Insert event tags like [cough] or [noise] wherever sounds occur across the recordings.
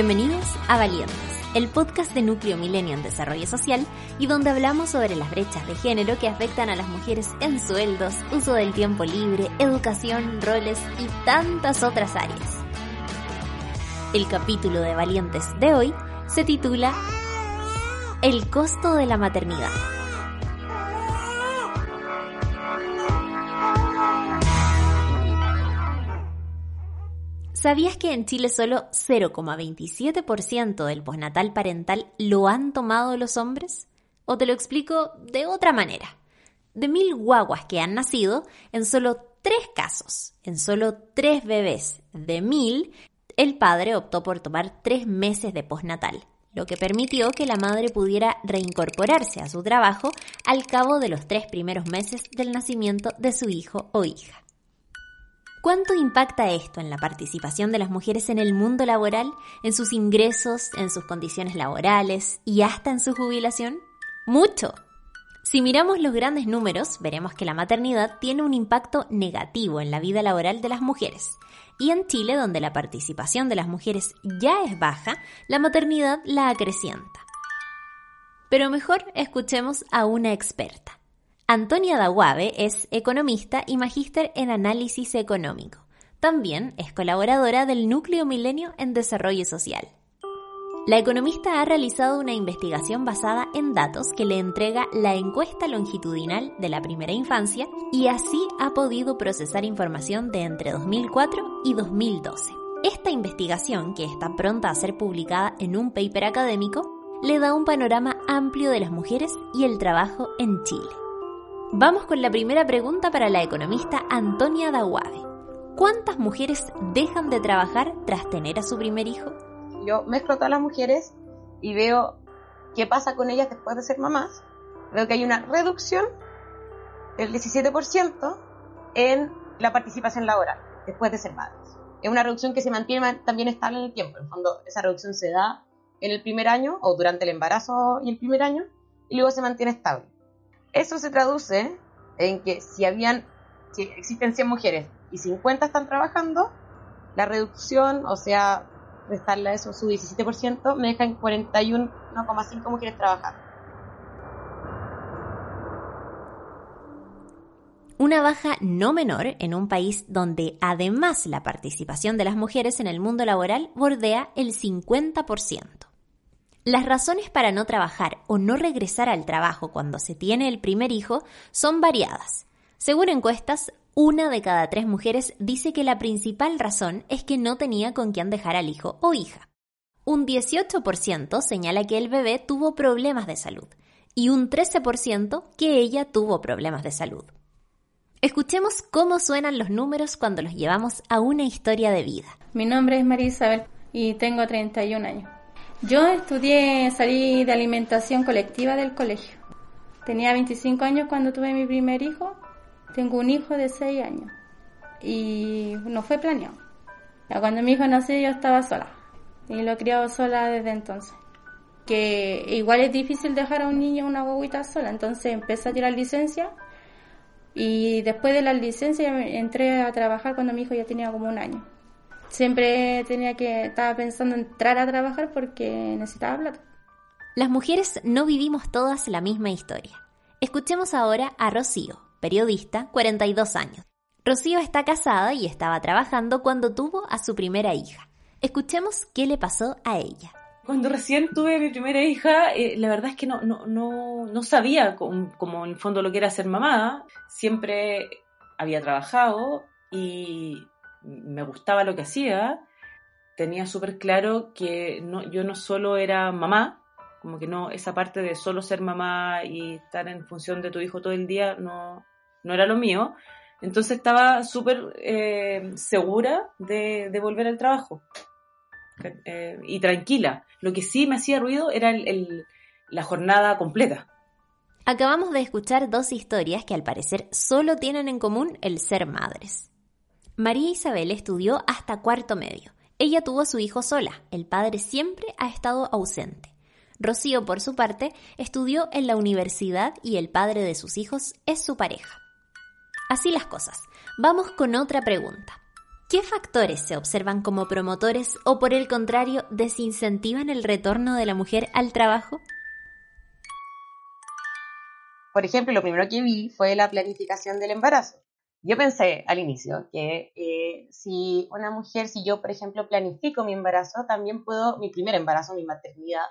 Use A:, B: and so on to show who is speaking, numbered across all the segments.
A: Bienvenidos a Valientes, el podcast de Núcleo Milenio en Desarrollo Social y donde hablamos sobre las brechas de género que afectan a las mujeres en sueldos, uso del tiempo libre, educación, roles y tantas otras áreas. El capítulo de Valientes de hoy se titula El costo de la maternidad. ¿Sabías que en Chile solo 0,27% del postnatal parental lo han tomado los hombres? O te lo explico de otra manera. De mil guaguas que han nacido, en solo tres casos, en solo tres bebés de mil, el padre optó por tomar tres meses de postnatal, lo que permitió que la madre pudiera reincorporarse a su trabajo al cabo de los tres primeros meses del nacimiento de su hijo o hija. ¿Cuánto impacta esto en la participación de las mujeres en el mundo laboral, en sus ingresos, en sus condiciones laborales y hasta en su jubilación? Mucho. Si miramos los grandes números, veremos que la maternidad tiene un impacto negativo en la vida laboral de las mujeres. Y en Chile, donde la participación de las mujeres ya es baja, la maternidad la acrecienta. Pero mejor escuchemos a una experta. Antonia Daguave es economista y magíster en análisis económico. También es colaboradora del Núcleo Milenio en Desarrollo Social. La economista ha realizado una investigación basada en datos que le entrega la encuesta longitudinal de la primera infancia y así ha podido procesar información de entre 2004 y 2012. Esta investigación, que está pronta a ser publicada en un paper académico, le da un panorama amplio de las mujeres y el trabajo en Chile. Vamos con la primera pregunta para la economista Antonia Daguave. ¿Cuántas mujeres dejan de trabajar tras tener a su primer hijo?
B: Yo mezclo todas las mujeres y veo qué pasa con ellas después de ser mamás. Veo que hay una reducción del 17% en la participación laboral después de ser madres. Es una reducción que se mantiene también estable en el tiempo. En el fondo, esa reducción se da en el primer año o durante el embarazo y el primer año y luego se mantiene estable. Eso se traduce en que si habían, si existen 100 mujeres y 50 están trabajando, la reducción, o sea, restarle a eso su 17%, me deja en 41,5 mujeres trabajando.
A: Una baja no menor en un país donde además la participación de las mujeres en el mundo laboral bordea el 50%. Las razones para no trabajar o no regresar al trabajo cuando se tiene el primer hijo son variadas. Según encuestas, una de cada tres mujeres dice que la principal razón es que no tenía con quién dejar al hijo o hija. Un 18% señala que el bebé tuvo problemas de salud y un 13% que ella tuvo problemas de salud. Escuchemos cómo suenan los números cuando los llevamos a una historia de vida.
C: Mi nombre es María Isabel y tengo 31 años. Yo estudié, salí de alimentación colectiva del colegio. Tenía 25 años cuando tuve mi primer hijo. Tengo un hijo de 6 años. Y no fue planeado. Cuando mi hijo nació yo estaba sola. Y lo he criado sola desde entonces. Que igual es difícil dejar a un niño una guaguita sola. Entonces empecé a tirar licencia. Y después de la licencia entré a trabajar cuando mi hijo ya tenía como un año siempre tenía que, estaba pensando en entrar a trabajar porque necesitaba plata.
A: Las mujeres no vivimos todas la misma historia. Escuchemos ahora a Rocío, periodista, 42 años. Rocío está casada y estaba trabajando cuando tuvo a su primera hija. Escuchemos qué le pasó a ella.
D: Cuando recién tuve mi primera hija, eh, la verdad es que no, no, no, no sabía como en el fondo lo que era ser mamá. Siempre había trabajado y me gustaba lo que hacía, tenía súper claro que no, yo no solo era mamá, como que no, esa parte de solo ser mamá y estar en función de tu hijo todo el día no, no era lo mío. Entonces estaba súper eh, segura de, volver al trabajo eh, y tranquila. Lo que sí me hacía ruido era la jornada completa.
A: Acabamos de escuchar dos historias que al parecer solo tienen en común el ser madres. María Isabel estudió hasta cuarto medio. Ella tuvo a su hijo sola, el padre siempre ha estado ausente. Rocío, por su parte, estudió en la universidad y el padre de sus hijos es su pareja. Así las cosas. Vamos con otra pregunta. ¿Qué factores se observan como promotores o por el contrario desincentivan el retorno de la mujer al trabajo?
B: Por ejemplo, lo primero que vi fue la planificación del embarazo. Yo pensé al inicio que eh, si una mujer, si yo, por ejemplo, planifico mi embarazo, también puedo, mi primer embarazo, mi maternidad,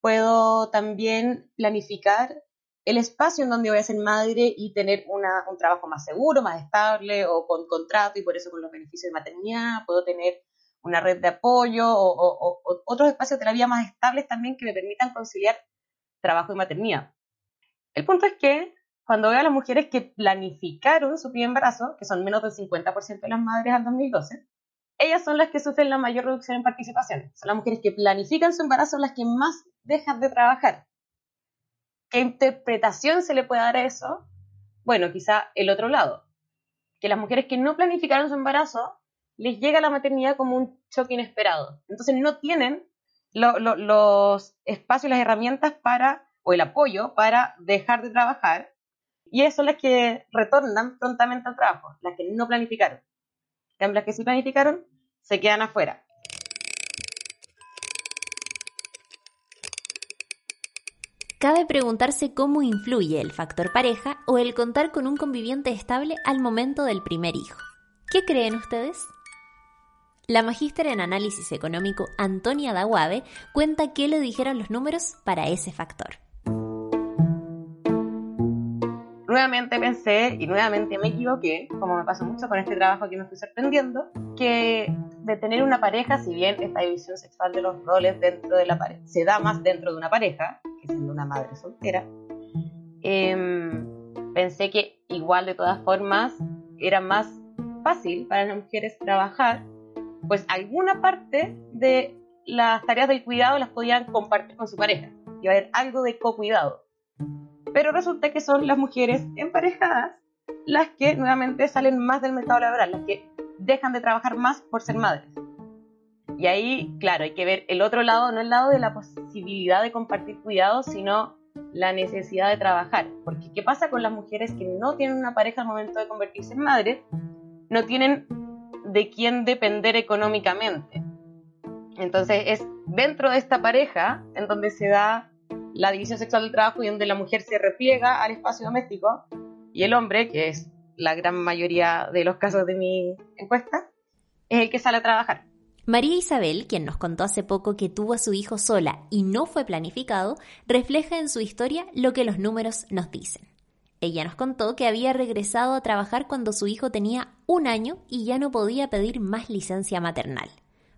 B: puedo también planificar el espacio en donde voy a ser madre y tener una, un trabajo más seguro, más estable o con contrato y por eso con los beneficios de maternidad, puedo tener una red de apoyo o, o otros espacios de la vida más estables también que me permitan conciliar trabajo y maternidad. El punto es que cuando veo a las mujeres que planificaron su primer embarazo, que son menos del 50% de las madres al 2012, ellas son las que sufren la mayor reducción en participación. Son las mujeres que planifican su embarazo las que más dejan de trabajar. ¿Qué interpretación se le puede dar a eso? Bueno, quizá el otro lado. Que las mujeres que no planificaron su embarazo les llega la maternidad como un choque inesperado. Entonces no tienen los espacios, las herramientas para, o el apoyo para dejar de trabajar y esas son las que retornan prontamente al trabajo, las que no planificaron. las que sí planificaron se quedan afuera.
A: Cabe preguntarse cómo influye el factor pareja o el contar con un conviviente estable al momento del primer hijo. ¿Qué creen ustedes? La magíster en análisis económico Antonia Daguave cuenta qué le dijeron los números para ese factor.
B: Nuevamente pensé y nuevamente me equivoqué, como me pasó mucho con este trabajo que me fui sorprendiendo, que de tener una pareja, si bien esta división sexual de los roles dentro de la pareja se da más dentro de una pareja, que siendo una madre soltera, em, pensé que igual de todas formas era más fácil para las mujeres trabajar, pues alguna parte de las tareas del cuidado las podían compartir con su pareja. Iba a haber algo de co-cuidado pero resulta que son las mujeres emparejadas las que nuevamente salen más del mercado laboral, las que dejan de trabajar más por ser madres. Y ahí, claro, hay que ver el otro lado, no el lado de la posibilidad de compartir cuidados, sino la necesidad de trabajar. Porque ¿qué pasa con las mujeres que no tienen una pareja al momento de convertirse en madres? No tienen de quién depender económicamente. Entonces es dentro de esta pareja en donde se da la división sexual del trabajo y donde la mujer se repliega al espacio doméstico y el hombre, que es la gran mayoría de los casos de mi encuesta, es el que sale a trabajar.
A: María Isabel, quien nos contó hace poco que tuvo a su hijo sola y no fue planificado, refleja en su historia lo que los números nos dicen. Ella nos contó que había regresado a trabajar cuando su hijo tenía un año y ya no podía pedir más licencia maternal.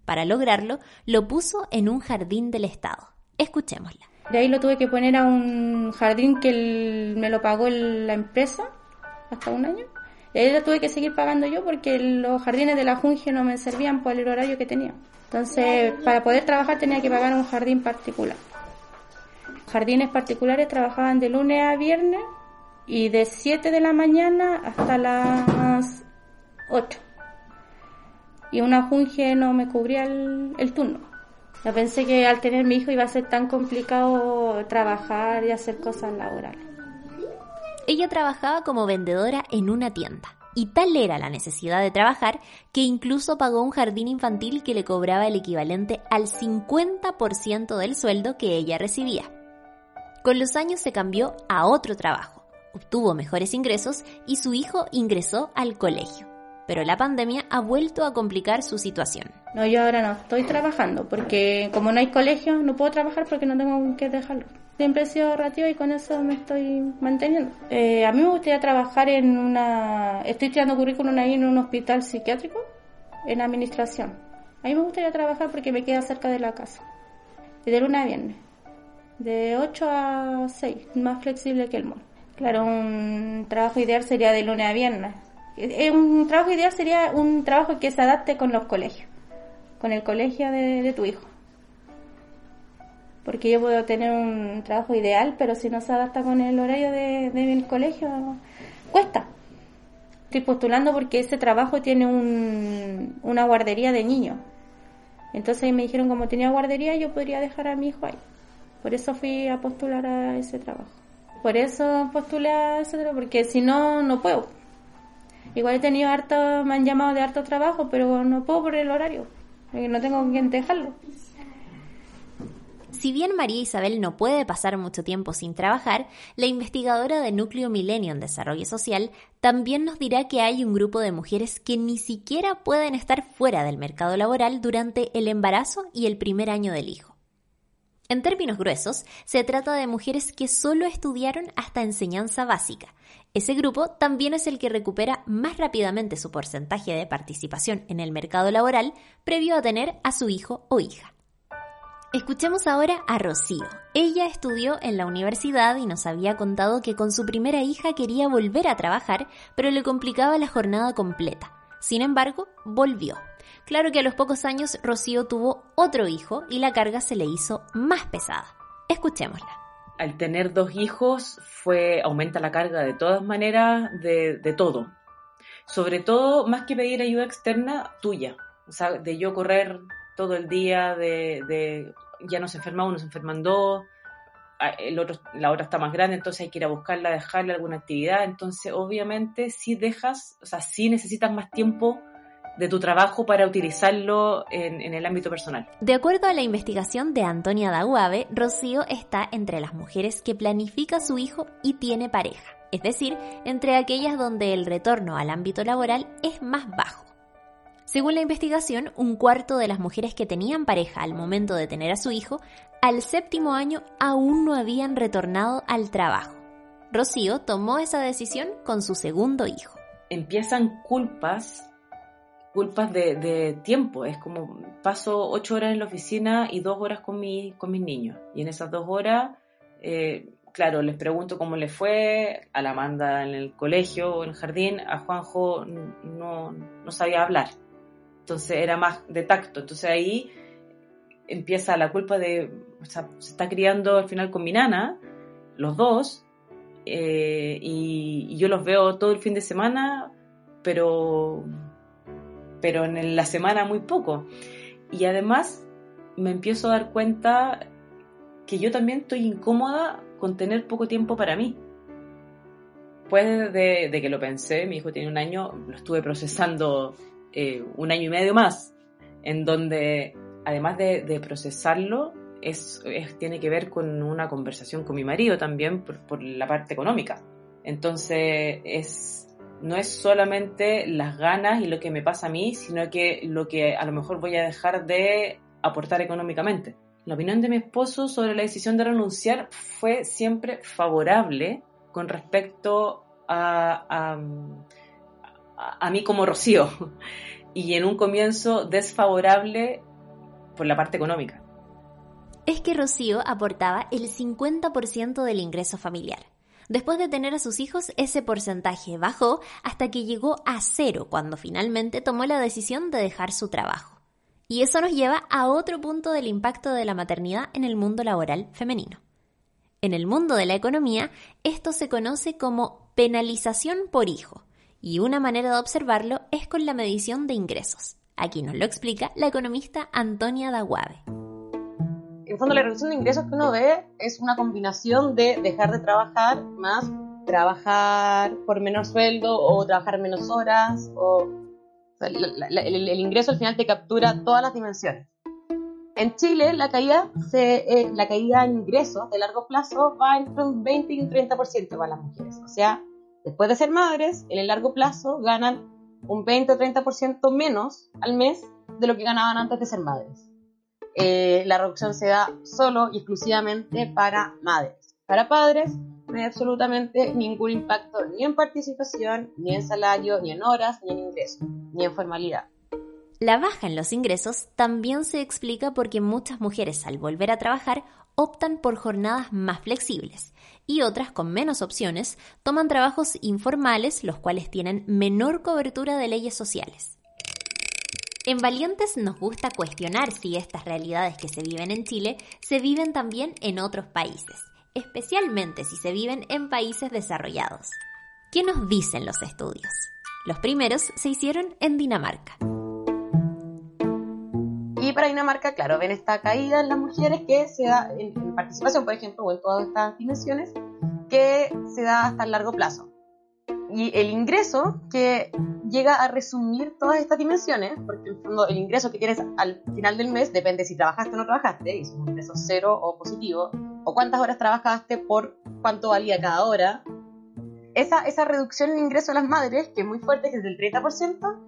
A: Para lograrlo, lo puso en un jardín del Estado. Escuchémosla.
C: De ahí lo tuve que poner a un jardín que me lo pagó la empresa hasta un año. Y ahí lo tuve que seguir pagando yo porque los jardines de la Junge no me servían por el horario que tenía. Entonces, para poder trabajar tenía que pagar un jardín particular. Jardines particulares trabajaban de lunes a viernes y de 7 de la mañana hasta las 8. Y una Junge no me cubría el turno. No pensé que al tener mi hijo iba a ser tan complicado trabajar y hacer cosas laborales.
A: Ella trabajaba como vendedora en una tienda. Y tal era la necesidad de trabajar que incluso pagó un jardín infantil que le cobraba el equivalente al 50% del sueldo que ella recibía. Con los años se cambió a otro trabajo, obtuvo mejores ingresos y su hijo ingresó al colegio pero la pandemia ha vuelto a complicar su situación.
C: No, yo ahora no estoy trabajando porque como no hay colegio no puedo trabajar porque no tengo que dejarlo. Siempre he sido ratio y con eso me estoy manteniendo. Eh, a mí me gustaría trabajar en una... Estoy tirando currículum ahí en un hospital psiquiátrico, en administración. A mí me gustaría trabajar porque me queda cerca de la casa. De lunes a viernes. De 8 a 6, más flexible que el mall. Claro, un trabajo ideal sería de lunes a viernes un trabajo ideal sería un trabajo que se adapte con los colegios, con el colegio de, tu hijo. Porque yo puedo tener un trabajo ideal, pero si no se adapta con el horario de, del colegio, cuesta. Estoy postulando porque ese trabajo tiene un, una guardería de niños. Entonces me dijeron como tenía guardería yo podría dejar a mi hijo ahí. Por eso fui a postular a ese trabajo. Por eso postulé a ese trabajo, porque si no, no puedo Igual he tenido harto, me han llamado de harto trabajo, pero no puedo por el horario, no tengo con quién dejarlo.
A: Si bien María Isabel no puede pasar mucho tiempo sin trabajar, la investigadora de Núcleo Milenio en Desarrollo Social también nos dirá que hay un grupo de mujeres que ni siquiera pueden estar fuera del mercado laboral durante el embarazo y el primer año del hijo. En términos gruesos, se trata de mujeres que solo estudiaron hasta enseñanza básica. Ese grupo también es el que recupera más rápidamente su porcentaje de participación en el mercado laboral previo a tener a su hijo o hija. Escuchemos ahora a Rocío. Ella estudió en la universidad y nos había contado que con su primera hija quería volver a trabajar, pero le complicaba la jornada completa. Sin embargo, volvió. Claro que a los pocos años Rocío tuvo otro hijo y la carga se le hizo más pesada. Escuchémosla.
D: Al tener dos hijos fue aumenta la carga de todas maneras de, todo. Sobre todo, más que pedir ayuda externa, tuya. O sea, de yo correr todo el día, de ya no se enferma uno, se enferman dos, el otro, la otra está más grande, entonces hay que ir a buscarla, dejarle alguna actividad. Entonces, obviamente, si dejas, o sea, si necesitas más tiempo de tu trabajo para utilizarlo en, en, el ámbito personal.
A: De acuerdo a la investigación de Antonia Daguave, Rocío está entre las mujeres que planifica su hijo y tiene pareja, es decir, entre aquellas donde el retorno al ámbito laboral es más bajo. Según la investigación, un cuarto de las mujeres que tenían pareja al momento de tener a su hijo, al séptimo año aún no habían retornado al trabajo. Rocío tomó esa decisión con su segundo hijo.
D: Empiezan culpas, culpas de, tiempo. Es como paso ocho horas en la oficina y dos horas con, mi, con mis niños. Y en esas dos horas, eh, claro, les pregunto cómo le fue a la Amanda en el colegio o en el jardín. A Juanjo no, no sabía hablar entonces era más de tacto. Entonces ahí empieza la culpa de, o sea, se está criando al final con mi nana, los dos, eh, y, yo los veo todo el fin de semana, pero, pero en la semana muy poco. Y además me empiezo a dar cuenta que yo también estoy incómoda con tener poco tiempo para mí. Después de, de que lo pensé, mi hijo tiene un año, lo estuve procesando eh, un año y medio más, en donde además de, procesarlo, es, tiene que ver con una conversación con mi marido también por, la parte económica. Entonces, es, no es solamente las ganas y lo que me pasa a mí, sino que lo que a lo mejor voy a dejar de aportar económicamente. La opinión de mi esposo sobre la decisión de renunciar fue siempre favorable con respecto a a, mí como Rocío [laughs] y en un comienzo desfavorable por la parte económica.
A: Es que Rocío aportaba el 50% del ingreso familiar. Después de tener a sus hijos, ese porcentaje bajó hasta que llegó a cero cuando finalmente tomó la decisión de dejar su trabajo. Y eso nos lleva a otro punto del impacto de la maternidad en el mundo laboral femenino. En el mundo de la economía, esto se conoce como penalización por hijo, y una manera de observarlo es con la medición de ingresos. Aquí nos lo explica la economista Antonia Daguave.
B: En fondo, la reducción de ingresos que uno ve es una combinación de dejar de trabajar más trabajar por menos sueldo o trabajar menos horas o, el, ingreso al final te captura todas las dimensiones. En Chile la caída, se, eh, la caída en ingresos de largo plazo va entre un 20 y un 30% para las mujeres. O sea, después de ser madres, en el largo plazo ganan un 20 o 30% menos al mes de lo que ganaban antes de ser madres. Eh, la reducción se da solo y exclusivamente para madres. Para padres no hay absolutamente ningún impacto ni en participación, ni en salario, ni en horas, ni en ingresos, ni en formalidad.
A: La baja en los ingresos también se explica porque muchas mujeres al volver a trabajar optan por jornadas más flexibles y otras con menos opciones toman trabajos informales los cuales tienen menor cobertura de leyes sociales. En Valientes nos gusta cuestionar si estas realidades que se viven en Chile se viven también en otros países, especialmente si se viven en países desarrollados. ¿Qué nos dicen los estudios? Los primeros se hicieron en Dinamarca.
B: Y para Dinamarca, claro, ven esta caída en las mujeres que se da en, participación, por ejemplo, o en todas estas dimensiones, que se da hasta el largo plazo. Y el ingreso que llega a resumir todas estas dimensiones, porque en el fondo el ingreso que tienes al final del mes depende si trabajaste o no trabajaste, y es un ingreso cero o positivo, o cuántas horas trabajaste por cuánto valía cada hora. Esa, esa reducción en ingreso de las madres, que es muy fuerte, que es del 30%,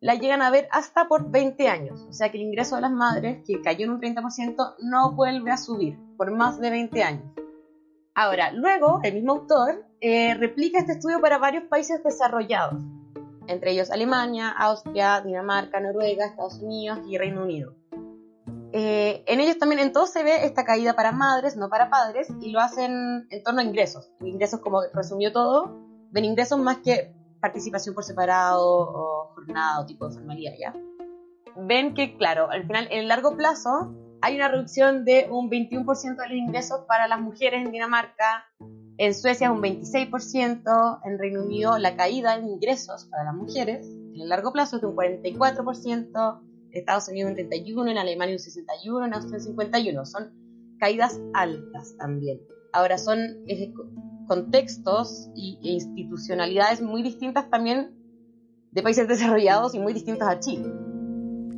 B: la llegan a ver hasta por 20 años. O sea que el ingreso de las madres, que cayó en un 30%, no vuelve a subir por más de 20 años. Ahora, luego, el mismo autor eh, replica este estudio para varios países desarrollados, entre ellos Alemania, Austria, Dinamarca, Noruega, Estados Unidos y Reino Unido. Eh, en ellos también en se ve esta caída para madres, no para padres, y lo hacen en torno a ingresos. Ingresos, como resumió todo, ven ingresos más que participación por separado o jornada o tipo de formalidad, ¿ya? Ven que, claro, al final, en el largo plazo, hay una reducción de un 21% de los ingresos para las mujeres en Dinamarca, en Suecia es un 26%, en Reino Unido la caída en ingresos para las mujeres en el largo plazo es de un 44%, en Estados Unidos un 31%, en Alemania un 61%, en Austria un 51%. Son caídas altas también. Ahora son contextos e institucionalidades muy distintas también de países [laughs] desarrollados y muy distintas a Chile.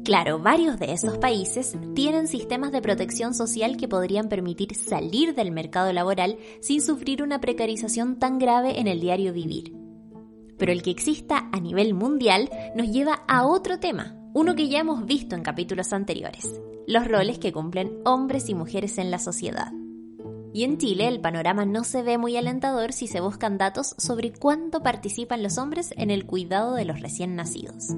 A: Claro, varios de esos países tienen sistemas de protección social que podrían permitir salir del mercado laboral sin sufrir una precarización tan grave en el diario vivir. Pero el que exista a nivel mundial nos lleva a otro tema, uno que ya hemos visto en capítulos anteriores, los roles que cumplen hombres y mujeres en la sociedad. Y en Chile el panorama no se ve muy alentador si se buscan datos sobre cuánto participan los hombres en el cuidado de los recién nacidos.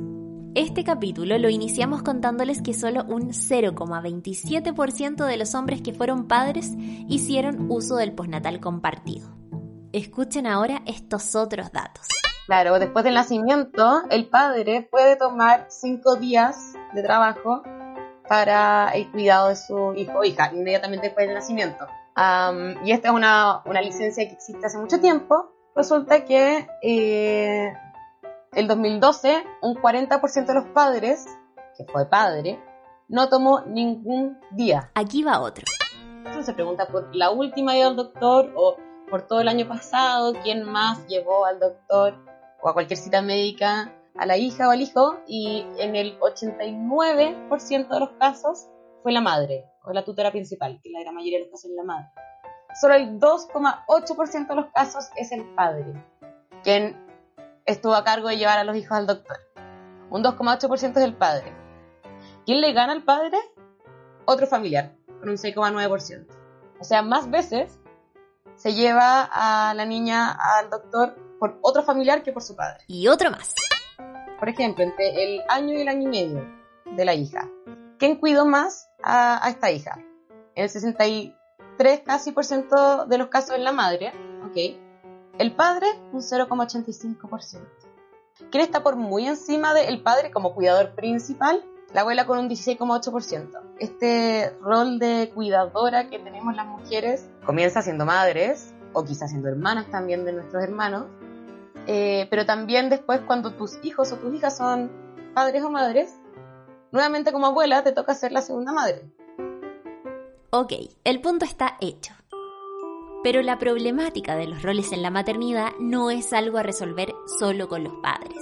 A: Este capítulo lo iniciamos contándoles que solo un 0,27% de los hombres que fueron padres hicieron uso del postnatal compartido. Escuchen ahora estos otros datos.
B: Claro, después del nacimiento, el padre puede tomar cinco días de trabajo para el cuidado de su hijo o hija, inmediatamente después del nacimiento. y esta es una, licencia que existe hace mucho tiempo. Resulta que eh, el 2012, un 40% de los padres, que fue padre, no tomó ningún día.
A: Aquí va otro.
B: Se pregunta por la última ida al doctor o por todo el año pasado, quién más llevó al doctor o a cualquier cita médica a la hija o al hijo y en el 89% de los casos fue la madre o la tutora principal, que la gran mayoría de los casos es la madre. Solo el 2,8% de los casos es el padre, quien estuvo a cargo de llevar a los hijos al doctor. Un 2,8% es el padre. ¿Quién le gana al padre? Otro familiar, con un 6,9%. O sea, más veces se lleva a la niña al doctor por otro familiar que por su padre.
A: Y otro más.
B: Por ejemplo, entre el año y el año y medio de la hija. ¿Quién cuidó más a, a esta hija? En el 63 casi por ciento de los casos es la madre, ¿ok? El padre, un 0,85%. ¿Quién está por muy encima del padre como cuidador principal? La abuela con un 16,8%. Este rol de cuidadora que tenemos las mujeres comienza siendo madres, o quizás siendo hermanas también de nuestros hermanos, eh, pero también después cuando tus hijos o tus hijas son padres o madres, nuevamente como abuela te toca ser la segunda madre.
A: Ok, el punto está hecho. Pero la problemática de los roles en la maternidad no es algo a resolver solo con los padres.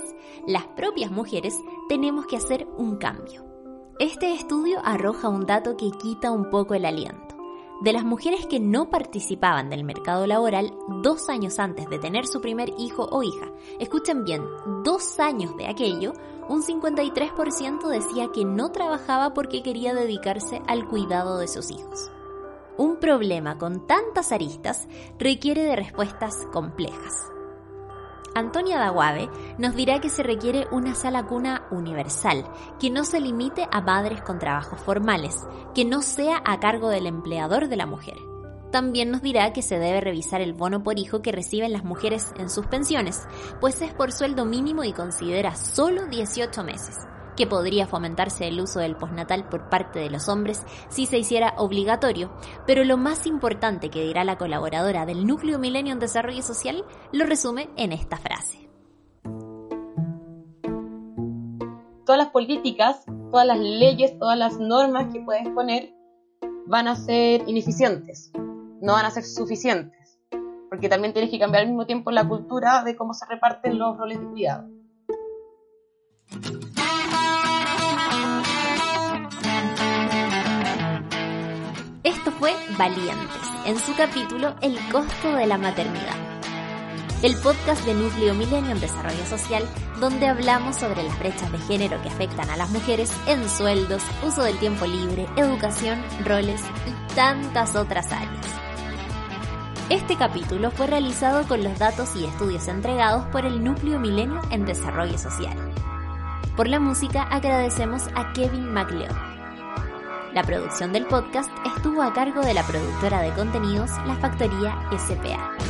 A: Las propias mujeres tenemos que hacer un cambio. Este estudio arroja un dato que quita un poco el aliento. De las mujeres que no participaban del mercado laboral dos años antes de tener su primer hijo o hija, escuchen bien, dos años de aquello, un 53% decía que no trabajaba porque quería dedicarse al cuidado de sus hijos. Un problema con tantas aristas requiere de respuestas complejas. Antonia Daguave nos dirá que se requiere una sala cuna universal, que no se limite a padres con trabajos formales, que no sea a cargo del empleador de la mujer. También nos dirá que se debe revisar el bono por hijo que reciben las mujeres en sus pensiones, pues es por sueldo mínimo y considera solo 18 meses que podría fomentarse el uso del postnatal por parte de los hombres si se hiciera obligatorio, pero lo más importante que dirá la colaboradora del Núcleo Milenio en Desarrollo Social lo resume en esta frase.
B: Todas las políticas, todas las leyes, todas las normas que puedes poner van a ser ineficientes, no van a ser suficientes. porque también tienes que cambiar al mismo tiempo la cultura de cómo se reparten los roles de cuidado.
A: Esto fue Valientes, en su capítulo El costo de la maternidad. El podcast de Núcleo Milenio en Desarrollo Social, donde hablamos sobre las brechas de género que afectan a las mujeres en sueldos, uso del tiempo libre, educación, roles y tantas otras áreas. Este capítulo fue realizado con los datos y estudios entregados por el Núcleo Milenio en Desarrollo Social. Por la música agradecemos a Kevin MacLeod. La producción del podcast estuvo a cargo de la productora de contenidos La Factoría SPA.